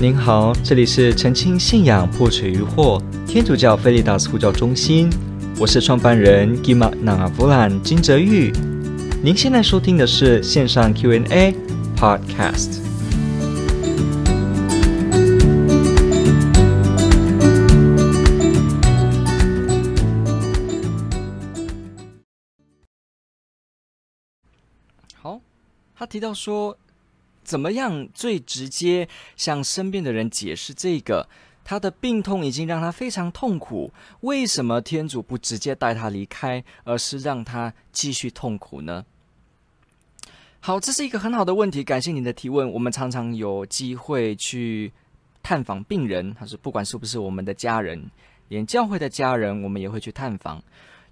您好，这里是澄清信仰破除疑惑天主教菲利达斯呼叫中心，我是创办人 Gima Navavulan 金泽玉。您现在收听的是线上 Q&A Podcast。好，他提到说。怎么样最直接向身边的人解释这个？他的病痛已经让他非常痛苦，为什么天主不直接带他离开，而是让他继续痛苦呢？好，这是一个很好的问题，感谢您的提问。我们常常有机会去探访病人，他说不管是不是我们的家人，连教会的家人，我们也会去探访。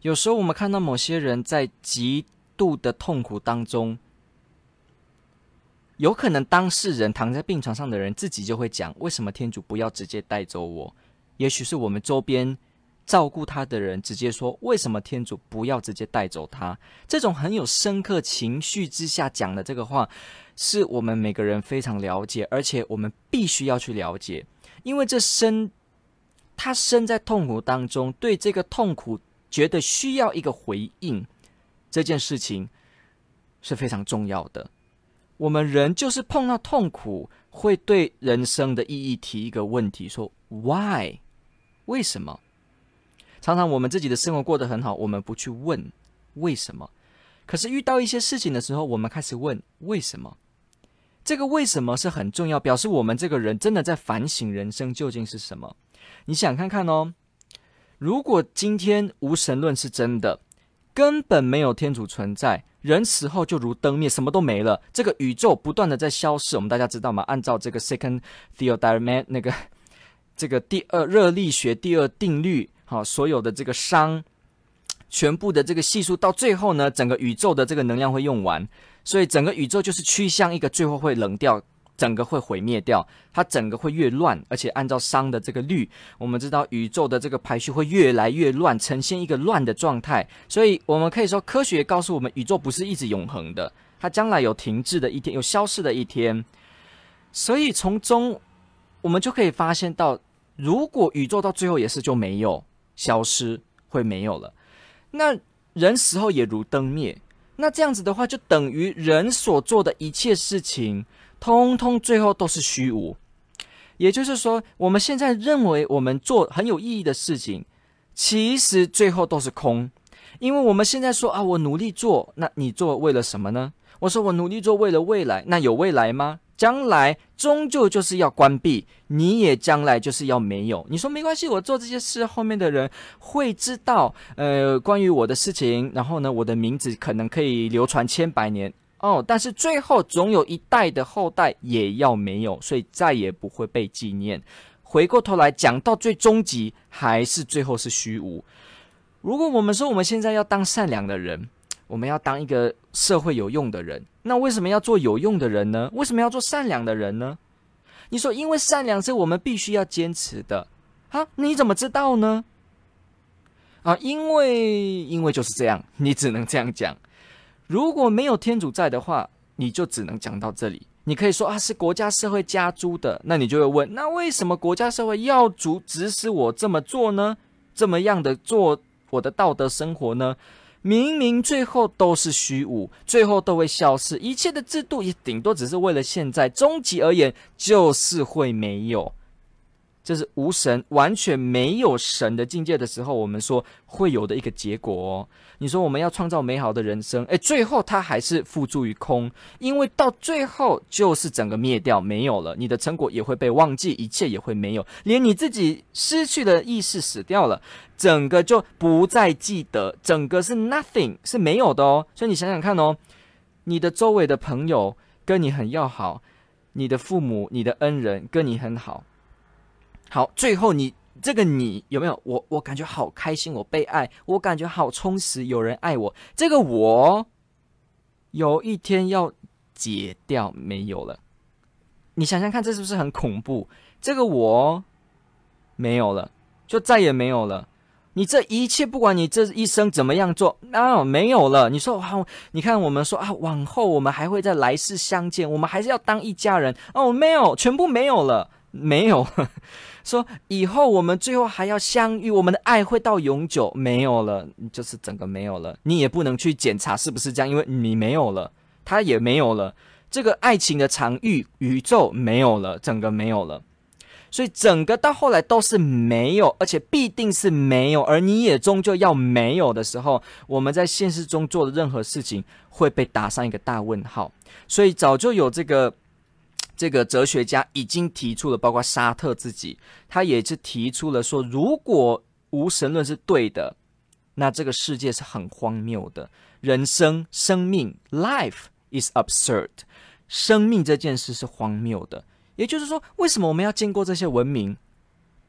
有时候我们看到某些人在极度的痛苦当中。有可能当事人躺在病床上的人自己就会讲：为什么天主不要直接带走我？也许是我们周边照顾他的人直接说：为什么天主不要直接带走他？这种很有深刻情绪之下讲的这个话，是我们每个人非常了解，而且我们必须要去了解，因为这身他身在痛苦当中，对这个痛苦觉得需要一个回应，这件事情是非常重要的。我们人就是碰到痛苦，会对人生的意义提一个问题：说 “Why？” 为什么？常常我们自己的生活过得很好，我们不去问为什么。可是遇到一些事情的时候，我们开始问为什么。这个为什么是很重要，表示我们这个人真的在反省人生究竟是什么。你想看看哦，如果今天无神论是真的，根本没有天主存在。人死后就如灯灭，什么都没了。这个宇宙不断的在消逝，我们大家知道吗？按照这个 Second Theodermic 那个 这个第二热力学第二定律，好，所有的这个熵，全部的这个系数到最后呢，整个宇宙的这个能量会用完，所以整个宇宙就是趋向一个最后会冷掉。整个会毁灭掉，它整个会越乱，而且按照熵的这个律，我们知道宇宙的这个排序会越来越乱，呈现一个乱的状态。所以，我们可以说，科学告诉我们，宇宙不是一直永恒的，它将来有停滞的一天，有消失的一天。所以，从中我们就可以发现到，如果宇宙到最后也是就没有消失，会没有了，那人死后也如灯灭，那这样子的话，就等于人所做的一切事情。通通最后都是虚无，也就是说，我们现在认为我们做很有意义的事情，其实最后都是空，因为我们现在说啊，我努力做，那你做为了什么呢？我说我努力做为了未来，那有未来吗？将来终究就是要关闭，你也将来就是要没有。你说没关系，我做这些事，后面的人会知道，呃，关于我的事情，然后呢，我的名字可能可以流传千百年。哦，但是最后总有一代的后代也要没有，所以再也不会被纪念。回过头来讲到最终极，还是最后是虚无。如果我们说我们现在要当善良的人，我们要当一个社会有用的人，那为什么要做有用的人呢？为什么要做善良的人呢？你说，因为善良是我们必须要坚持的啊？你怎么知道呢？啊，因为因为就是这样，你只能这样讲。如果没有天主在的话，你就只能讲到这里。你可以说啊，是国家社会加诸的，那你就会问，那为什么国家社会要主指使我这么做呢？这么样的做我的道德生活呢？明明最后都是虚无，最后都会消失，一切的制度也顶多只是为了现在，终极而言就是会没有。这是无神，完全没有神的境界的时候，我们说会有的一个结果哦。你说我们要创造美好的人生，诶，最后它还是付诸于空，因为到最后就是整个灭掉，没有了，你的成果也会被忘记，一切也会没有，连你自己失去的意识，死掉了，整个就不再记得，整个是 nothing，是没有的哦。所以你想想看哦，你的周围的朋友跟你很要好，你的父母、你的恩人跟你很好。好，最后你这个你有没有？我我感觉好开心，我被爱，我感觉好充实，有人爱我。这个我有一天要解掉，没有了。你想想看，这是不是很恐怖？这个我没有了，就再也没有了。你这一切，不管你这一生怎么样做，那、没有了。你说好，你看我们说啊，往后我们还会在来世相见，我们还是要当一家人哦，没有，全部没有了。没有。说以后我们最后还要相遇，我们的爱会到永久，没有了，就是整个没有了。你也不能去检查是不是这样，因为你没有了，他也没有了，这个爱情的场域宇宙没有了，整个没有了。所以整个到后来都是没有，而且必定是没有，而你也终究要没有的时候，我们在现实中做的任何事情会被打上一个大问号。所以早就有这个。这个哲学家已经提出了，包括沙特自己，他也是提出了说，如果无神论是对的，那这个世界是很荒谬的。人生、生命，life is absurd，生命这件事是荒谬的。也就是说，为什么我们要经过这些文明？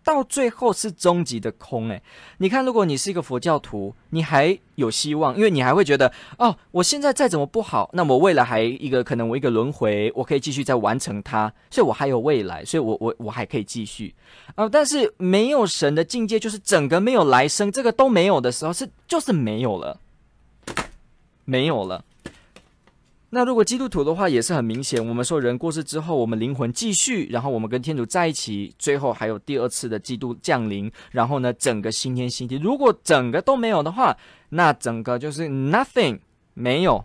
到最后是终极的空诶，你看，如果你是一个佛教徒，你还有希望，因为你还会觉得哦，我现在再怎么不好，那么未来还一个可能，我一个轮回，我可以继续再完成它，所以我还有未来，所以我我我还可以继续。啊、但是没有神的境界，就是整个没有来生，这个都没有的时候，是就是没有了，没有了。那如果基督徒的话也是很明显，我们说人过世之后，我们灵魂继续，然后我们跟天主在一起，最后还有第二次的基督降临，然后呢，整个新天新地。如果整个都没有的话，那整个就是 nothing 没有。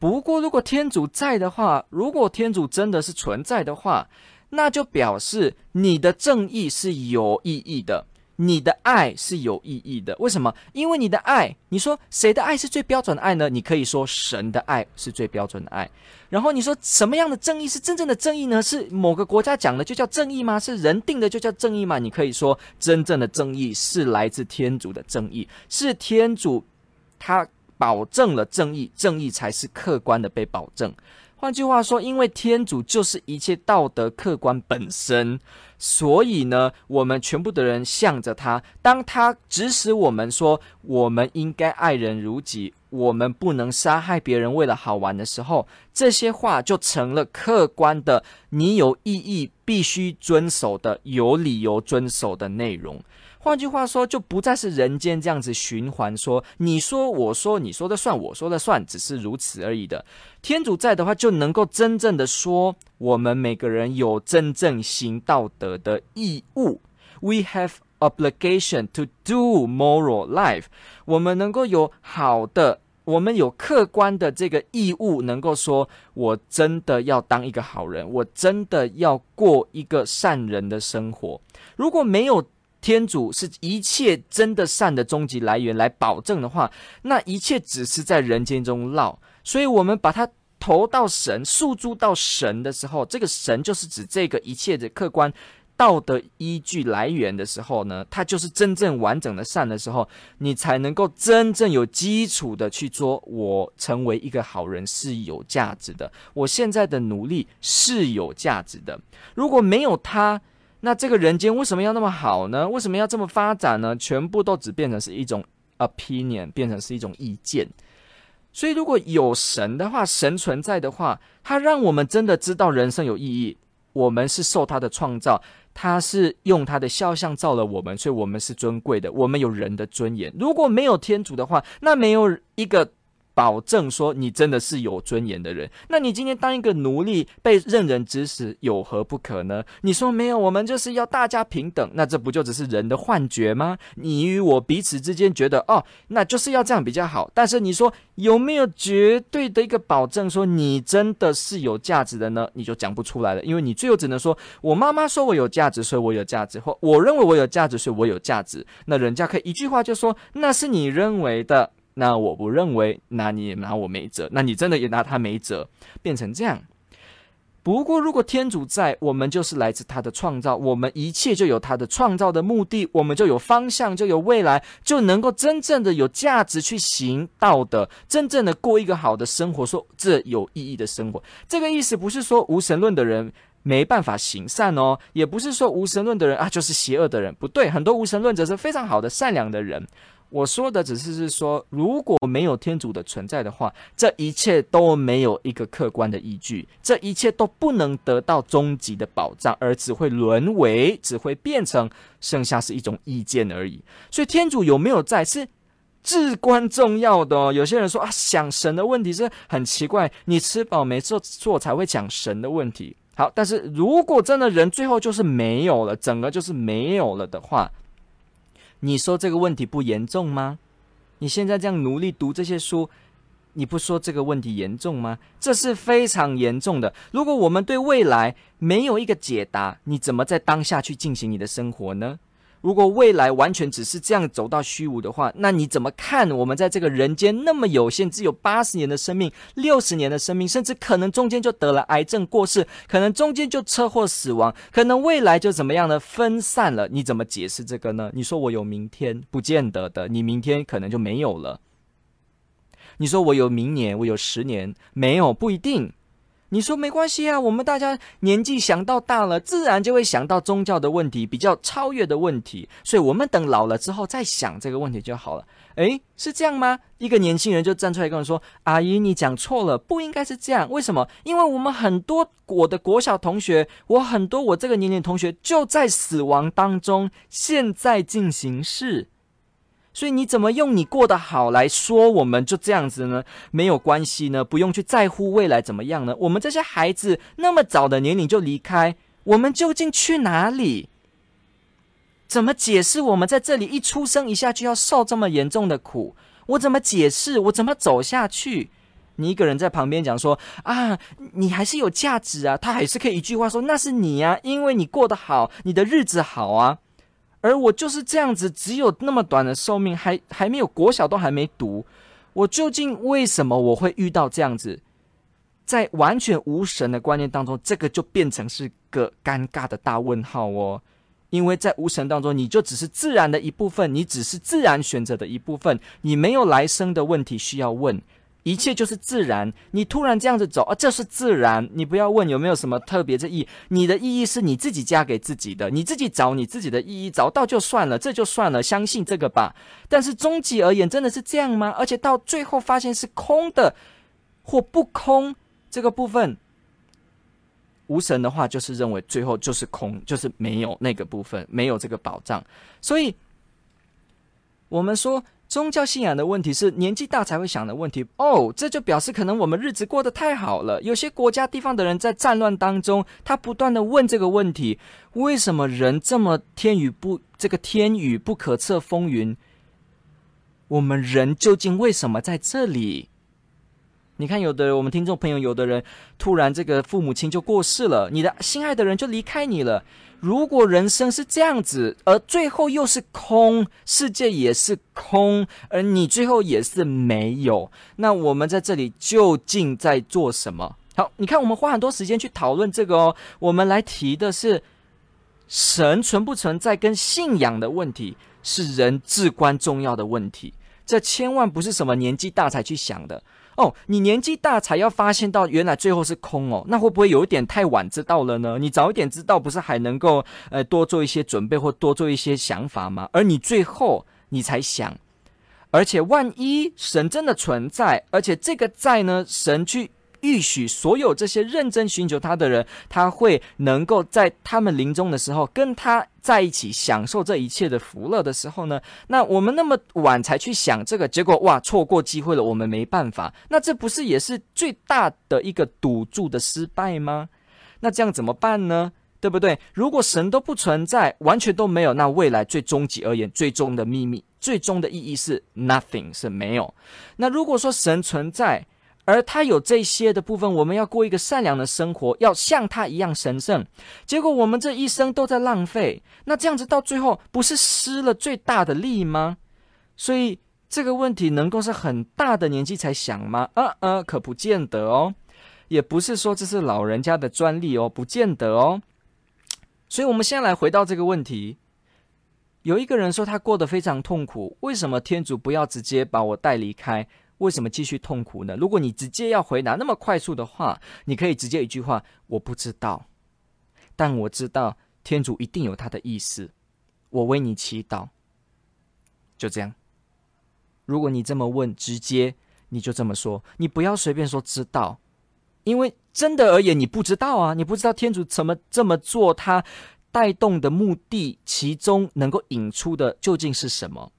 不过如果天主在的话，如果天主真的是存在的话，那就表示你的正义是有意义的。你的爱是有意义的，为什么？因为你的爱，你说谁的爱是最标准的爱呢？你可以说神的爱是最标准的爱。然后你说什么样的正义是真正的正义呢？是某个国家讲的就叫正义吗？是人定的就叫正义吗？你可以说真正的正义是来自天主的正义，是天主他保证了正义，正义才是客观的被保证。换句话说，因为天主就是一切道德客观本身。所以呢，我们全部的人向着他，当他指使我们说我们应该爱人如己，我们不能杀害别人为了好玩的时候，这些话就成了客观的，你有意义必须遵守的，有理由遵守的内容。换句话说，就不再是人间这样子循环说，你说我说你说的算我说的算，只是如此而已的。天主在的话，就能够真正的说，我们每个人有真正行道德的义务。We have obligation to do moral life。我们能够有好的，我们有客观的这个义务，能够说我真的要当一个好人，我真的要过一个善人的生活。如果没有，天主是一切真的善的终极来源，来保证的话，那一切只是在人间中绕。所以，我们把它投到神、诉诸到神的时候，这个神就是指这个一切的客观道德依据来源的时候呢，它就是真正完整的善的时候，你才能够真正有基础的去做。我成为一个好人是有价值的，我现在的努力是有价值的。如果没有他，那这个人间为什么要那么好呢？为什么要这么发展呢？全部都只变成是一种 opinion，变成是一种意见。所以，如果有神的话，神存在的话，他让我们真的知道人生有意义。我们是受他的创造，他是用他的肖像造了我们，所以我们是尊贵的，我们有人的尊严。如果没有天主的话，那没有一个。保证说你真的是有尊严的人，那你今天当一个奴隶被任人指使，有何不可呢？你说没有，我们就是要大家平等，那这不就只是人的幻觉吗？你与我彼此之间觉得哦，那就是要这样比较好。但是你说有没有绝对的一个保证说你真的是有价值的呢？你就讲不出来了，因为你最后只能说我妈妈说我有价值，所以我有价值，或我认为我有价值，所以我有价值。那人家可以一句话就说那是你认为的。那我不认为，那你也拿我没辙，那你真的也拿他没辙，变成这样。不过，如果天主在，我们就是来自他的创造，我们一切就有他的创造的目的，我们就有方向，就有未来，就能够真正的有价值去行道德，真正的过一个好的生活，说这有意义的生活。这个意思不是说无神论的人没办法行善哦，也不是说无神论的人啊就是邪恶的人，不对，很多无神论者是非常好的善良的人。我说的只是是说，如果没有天主的存在的话，这一切都没有一个客观的依据，这一切都不能得到终极的保障，而只会沦为，只会变成剩下是一种意见而已。所以天主有没有在是至关重要的哦。有些人说啊，想神的问题是很奇怪，你吃饱没事做才会讲神的问题。好，但是如果真的人最后就是没有了，整个就是没有了的话，你说这个问题不严重吗？你现在这样努力读这些书，你不说这个问题严重吗？这是非常严重的。如果我们对未来没有一个解答，你怎么在当下去进行你的生活呢？如果未来完全只是这样走到虚无的话，那你怎么看我们在这个人间那么有限，只有八十年的生命、六十年的生命，甚至可能中间就得了癌症过世，可能中间就车祸死亡，可能未来就怎么样呢？分散了，你怎么解释这个呢？你说我有明天，不见得的，你明天可能就没有了。你说我有明年，我有十年，没有，不一定。你说没关系啊，我们大家年纪想到大了，自然就会想到宗教的问题，比较超越的问题，所以我们等老了之后再想这个问题就好了。诶，是这样吗？一个年轻人就站出来跟我说：“阿姨，你讲错了，不应该是这样。为什么？因为我们很多我的国小同学，我很多我这个年龄同学就在死亡当中，现在进行式。”所以你怎么用你过得好来说我们就这样子呢？没有关系呢，不用去在乎未来怎么样呢？我们这些孩子那么早的年龄就离开，我们究竟去哪里？怎么解释我们在这里一出生一下就要受这么严重的苦？我怎么解释？我怎么走下去？你一个人在旁边讲说啊，你还是有价值啊，他还是可以一句话说那是你啊，因为你过得好，你的日子好啊。而我就是这样子，只有那么短的寿命，还还没有国小都还没读，我究竟为什么我会遇到这样子？在完全无神的观念当中，这个就变成是个尴尬的大问号哦。因为在无神当中，你就只是自然的一部分，你只是自然选择的一部分，你没有来生的问题需要问。一切就是自然，你突然这样子走啊，这是自然。你不要问有没有什么特别的意义，你的意义是你自己加给自己的，你自己找你自己的意义，找到就算了，这就算了，相信这个吧。但是终极而言，真的是这样吗？而且到最后发现是空的或不空这个部分，无神的话就是认为最后就是空，就是没有那个部分，没有这个保障。所以，我们说。宗教信仰的问题是年纪大才会想的问题哦，这就表示可能我们日子过得太好了。有些国家地方的人在战乱当中，他不断的问这个问题：为什么人这么天雨不这个天雨不可测风云？我们人究竟为什么在这里？你看，有的我们听众朋友，有的人突然这个父母亲就过世了，你的心爱的人就离开你了。如果人生是这样子，而最后又是空，世界也是空，而你最后也是没有，那我们在这里究竟在做什么？好，你看，我们花很多时间去讨论这个哦。我们来提的是神存不存在跟信仰的问题，是人至关重要的问题。这千万不是什么年纪大才去想的。哦，你年纪大才要发现到原来最后是空哦，那会不会有一点太晚知道了呢？你早一点知道，不是还能够呃多做一些准备或多做一些想法吗？而你最后你才想，而且万一神真的存在，而且这个在呢，神去。预许所有这些认真寻求他的人，他会能够在他们临终的时候跟他在一起，享受这一切的福乐的时候呢？那我们那么晚才去想这个，结果哇，错过机会了，我们没办法。那这不是也是最大的一个赌注的失败吗？那这样怎么办呢？对不对？如果神都不存在，完全都没有，那未来最终极而言，最终的秘密，最终的意义是 nothing，是没有。那如果说神存在，而他有这些的部分，我们要过一个善良的生活，要像他一样神圣。结果我们这一生都在浪费，那这样子到最后不是失了最大的利吗？所以这个问题能够是很大的年纪才想吗？呃呃，可不见得哦。也不是说这是老人家的专利哦，不见得哦。所以我们先来回到这个问题。有一个人说他过得非常痛苦，为什么天主不要直接把我带离开？为什么继续痛苦呢？如果你直接要回答那么快速的话，你可以直接一句话：“我不知道。”但我知道天主一定有他的意思。我为你祈祷。就这样。如果你这么问，直接你就这么说，你不要随便说知道，因为真的而言你不知道啊，你不知道天主怎么这么做，他带动的目的，其中能够引出的究竟是什么？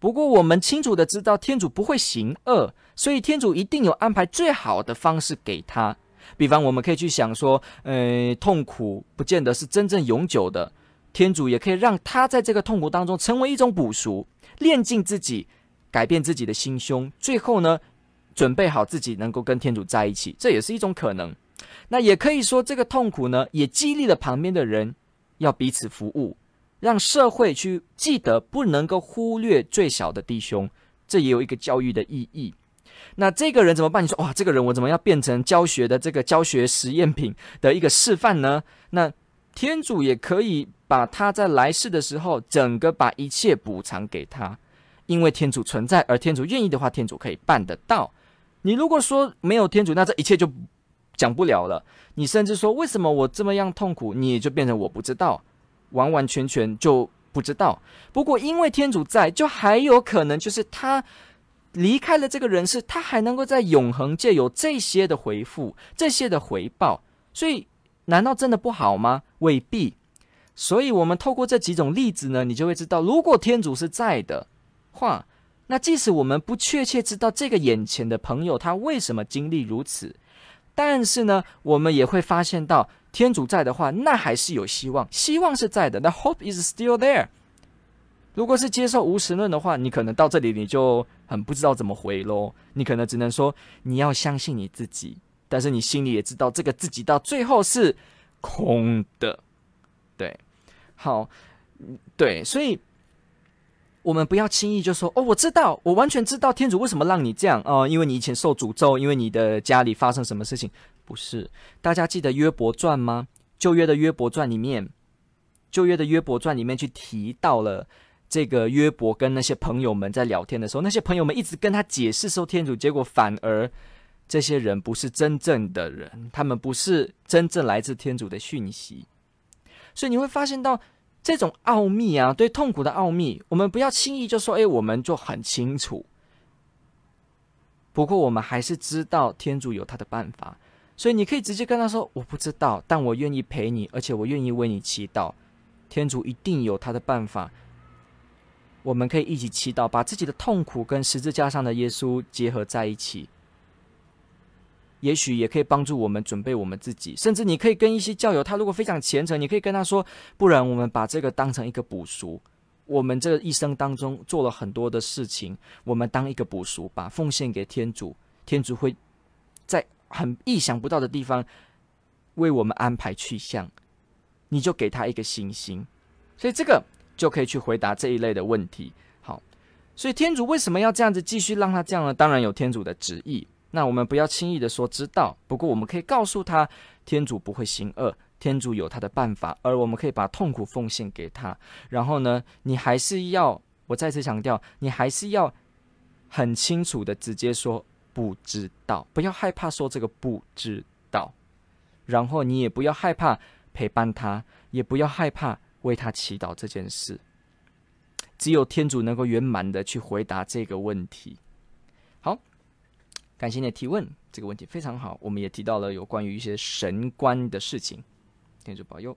不过，我们清楚的知道，天主不会行恶，所以天主一定有安排最好的方式给他。比方，我们可以去想说，呃，痛苦不见得是真正永久的，天主也可以让他在这个痛苦当中成为一种补赎，炼净自己，改变自己的心胸，最后呢，准备好自己能够跟天主在一起，这也是一种可能。那也可以说，这个痛苦呢，也激励了旁边的人要彼此服务，让社会去记得不能够忽略最小的弟兄，这也有一个教育的意义。那这个人怎么办？你说哇，这个人我怎么要变成教学的这个教学实验品的一个示范呢？那天主也可以把他在来世的时候，整个把一切补偿给他，因为天主存在，而天主愿意的话，天主可以办得到。你如果说没有天主，那这一切就讲不了了。你甚至说为什么我这么样痛苦，你也就变成我不知道，完完全全就不知道。不过因为天主在，就还有可能就是他。离开了这个人世，他还能够在永恒界有这些的回复，这些的回报，所以难道真的不好吗？未必。所以，我们透过这几种例子呢，你就会知道，如果天主是在的话，那即使我们不确切知道这个眼前的朋友他为什么经历如此，但是呢，我们也会发现到，天主在的话，那还是有希望，希望是在的。那 hope is still there。如果是接受无神论的话，你可能到这里你就很不知道怎么回喽。你可能只能说你要相信你自己，但是你心里也知道这个自己到最后是空的。对，好，对，所以我们不要轻易就说哦，我知道，我完全知道天主为什么让你这样哦，因为你以前受诅咒，因为你的家里发生什么事情。不是，大家记得约伯传吗？旧约的约伯传里面，旧约的约伯传里面去提到了。这个约伯跟那些朋友们在聊天的时候，那些朋友们一直跟他解释说天主，结果反而这些人不是真正的人，他们不是真正来自天主的讯息。所以你会发现到这种奥秘啊，对痛苦的奥秘，我们不要轻易就说，哎，我们就很清楚。不过我们还是知道天主有他的办法，所以你可以直接跟他说，我不知道，但我愿意陪你，而且我愿意为你祈祷，天主一定有他的办法。我们可以一起祈祷，把自己的痛苦跟十字架上的耶稣结合在一起，也许也可以帮助我们准备我们自己。甚至你可以跟一些教友，他如果非常虔诚，你可以跟他说：“不然我们把这个当成一个补赎。我们这一生当中做了很多的事情，我们当一个补赎，把奉献给天主。天主会在很意想不到的地方为我们安排去向，你就给他一个信心。所以这个。”就可以去回答这一类的问题。好，所以天主为什么要这样子继续让他这样呢？当然有天主的旨意。那我们不要轻易的说知道，不过我们可以告诉他，天主不会行恶，天主有他的办法，而我们可以把痛苦奉献给他。然后呢，你还是要，我再次强调，你还是要很清楚的直接说不知道，不要害怕说这个不知道。然后你也不要害怕陪伴他，也不要害怕。为他祈祷这件事，只有天主能够圆满的去回答这个问题。好，感谢你的提问，这个问题非常好。我们也提到了有关于一些神观的事情，天主保佑。